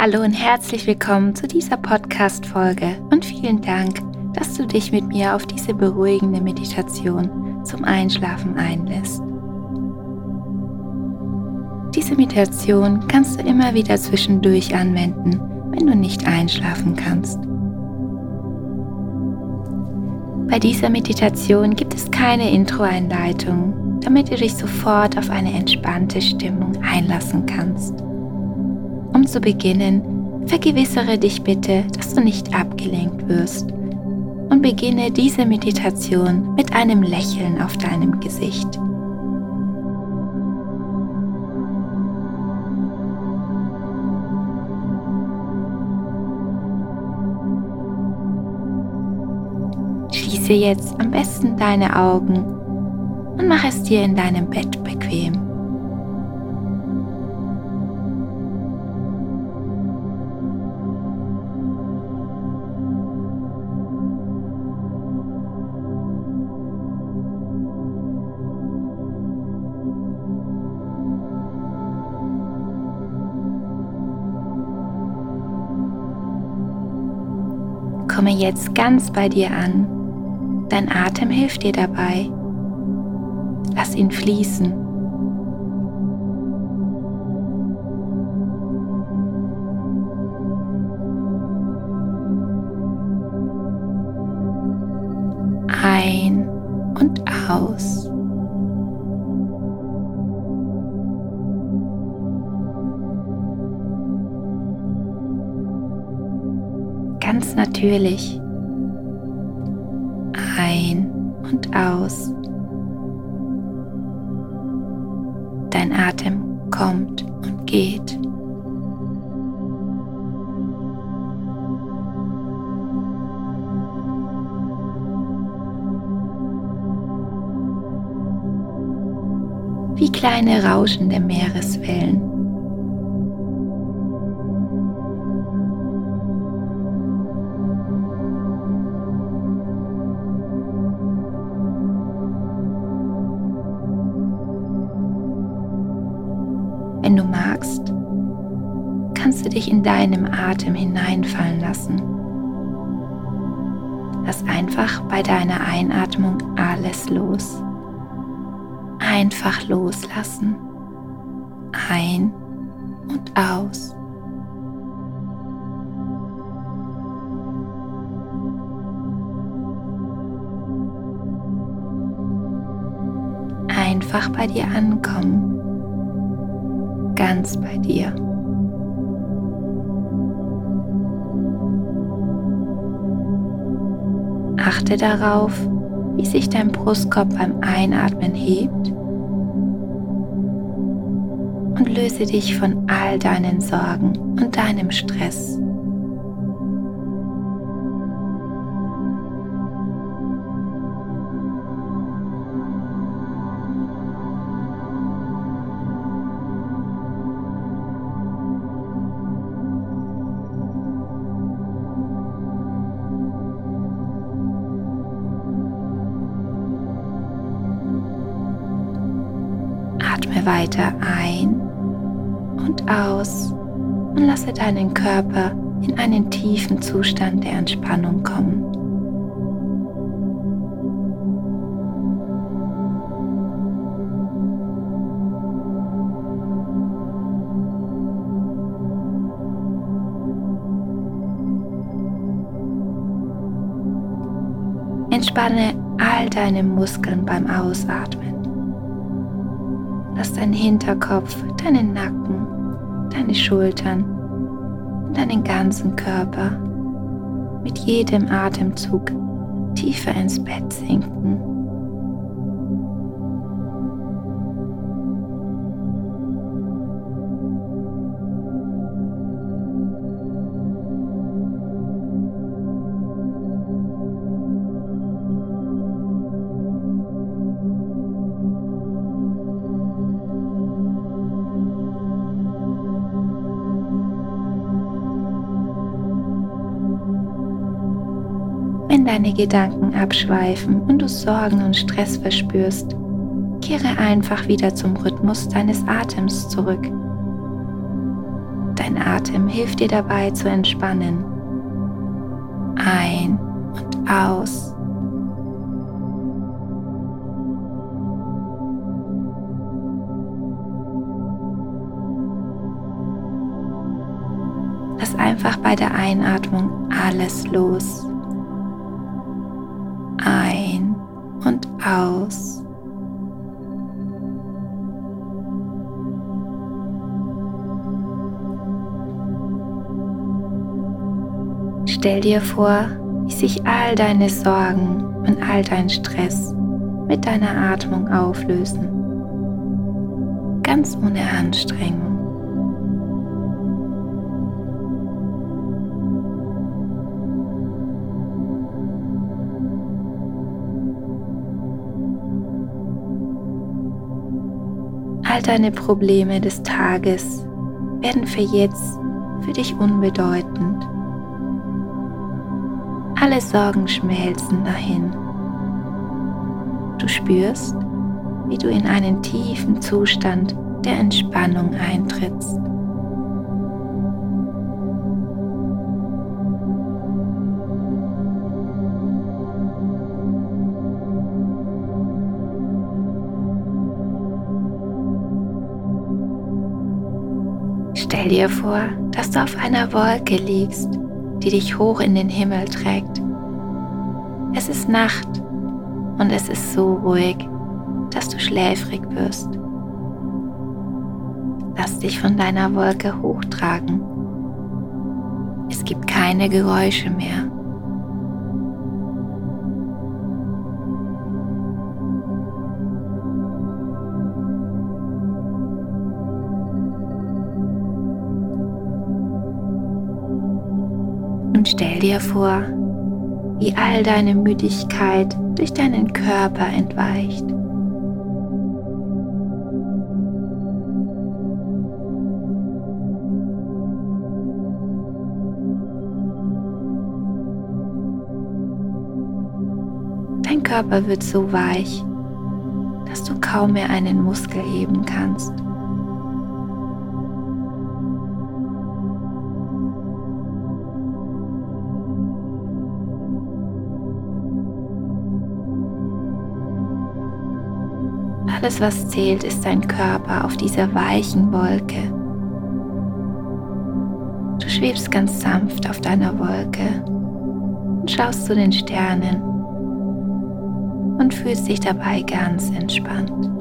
Hallo und herzlich willkommen zu dieser Podcast-Folge und vielen Dank, dass du dich mit mir auf diese beruhigende Meditation zum Einschlafen einlässt. Diese Meditation kannst du immer wieder zwischendurch anwenden, wenn du nicht einschlafen kannst. Bei dieser Meditation gibt es keine Intro-Einleitung, damit du dich sofort auf eine entspannte Stimmung einlassen kannst. Um zu beginnen, vergewissere dich bitte, dass du nicht abgelenkt wirst und beginne diese Meditation mit einem Lächeln auf deinem Gesicht. Schließe jetzt am besten deine Augen und mach es dir in deinem Bett bequem. Komme jetzt ganz bei dir an. Dein Atem hilft dir dabei. Lass ihn fließen. Ein und aus. Natürlich ein und aus. Dein Atem kommt und geht. Wie kleine rauschende Meereswellen. Kannst du dich in deinem Atem hineinfallen lassen. Lass einfach bei deiner Einatmung alles los. Einfach loslassen. Ein und aus. Einfach bei dir ankommen ganz bei dir. Achte darauf, wie sich dein Brustkorb beim Einatmen hebt und löse dich von all deinen Sorgen und deinem Stress. Atme weiter ein und aus und lasse deinen Körper in einen tiefen Zustand der Entspannung kommen. Entspanne all deine Muskeln beim Ausatmen. Lass deinen Hinterkopf, deinen Nacken, deine Schultern und deinen ganzen Körper mit jedem Atemzug tiefer ins Bett sinken. Deine Gedanken abschweifen und du Sorgen und Stress verspürst, kehre einfach wieder zum Rhythmus deines Atems zurück. Dein Atem hilft dir dabei zu entspannen. Ein und aus. Lass einfach bei der Einatmung alles los. Aus. Stell dir vor, wie sich all deine Sorgen und all dein Stress mit deiner Atmung auflösen. Ganz ohne Anstrengung. All deine Probleme des Tages werden für jetzt für dich unbedeutend. Alle Sorgen schmelzen dahin. Du spürst, wie du in einen tiefen Zustand der Entspannung eintrittst. Stell dir vor, dass du auf einer Wolke liegst die dich hoch in den Himmel trägt. Es ist Nacht und es ist so ruhig, dass du schläfrig wirst. Lass dich von deiner Wolke hochtragen. Es gibt keine Geräusche mehr. Stell dir vor, wie all deine Müdigkeit durch deinen Körper entweicht. Dein Körper wird so weich, dass du kaum mehr einen Muskel heben kannst. Alles, was zählt, ist dein Körper auf dieser weichen Wolke. Du schwebst ganz sanft auf deiner Wolke und schaust zu den Sternen und fühlst dich dabei ganz entspannt.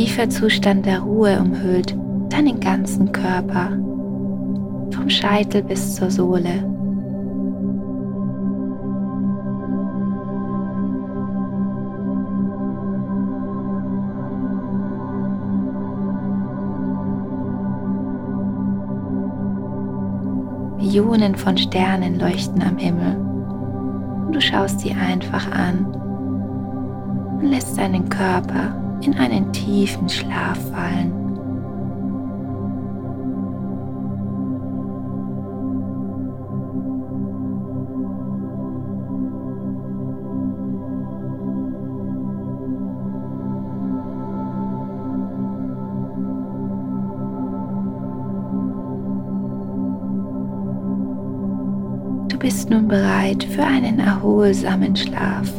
Tiefer Zustand der Ruhe umhüllt deinen ganzen Körper, vom Scheitel bis zur Sohle. Millionen von Sternen leuchten am Himmel und du schaust sie einfach an und lässt deinen Körper in einen tiefen Schlaf fallen. Du bist nun bereit für einen erholsamen Schlaf.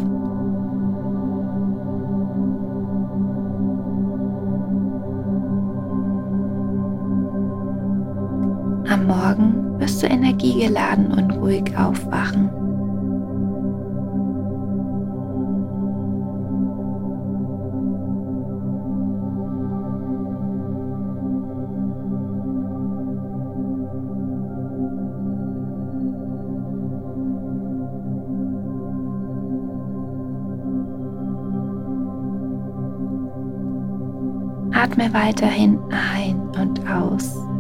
Morgen wirst du energiegeladen und ruhig aufwachen. Atme weiterhin ein und aus.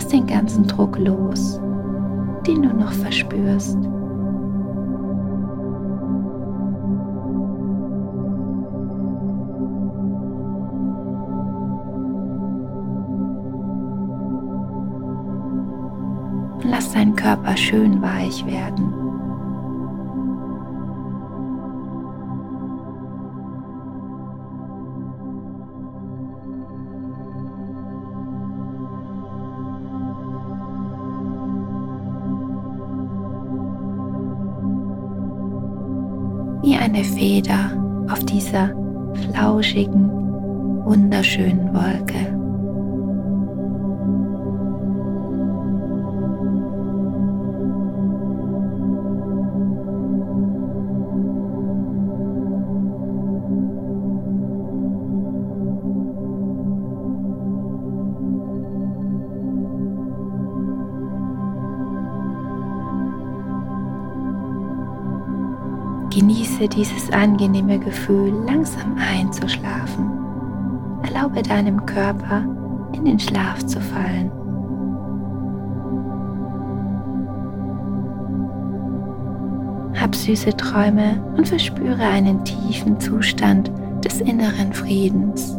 Lass den ganzen Druck los, den du noch verspürst. Lass deinen Körper schön weich werden. Eine Feder auf dieser flauschigen, wunderschönen Wolke. Genieße dieses angenehme Gefühl, langsam einzuschlafen. Erlaube deinem Körper, in den Schlaf zu fallen. Hab süße Träume und verspüre einen tiefen Zustand des inneren Friedens.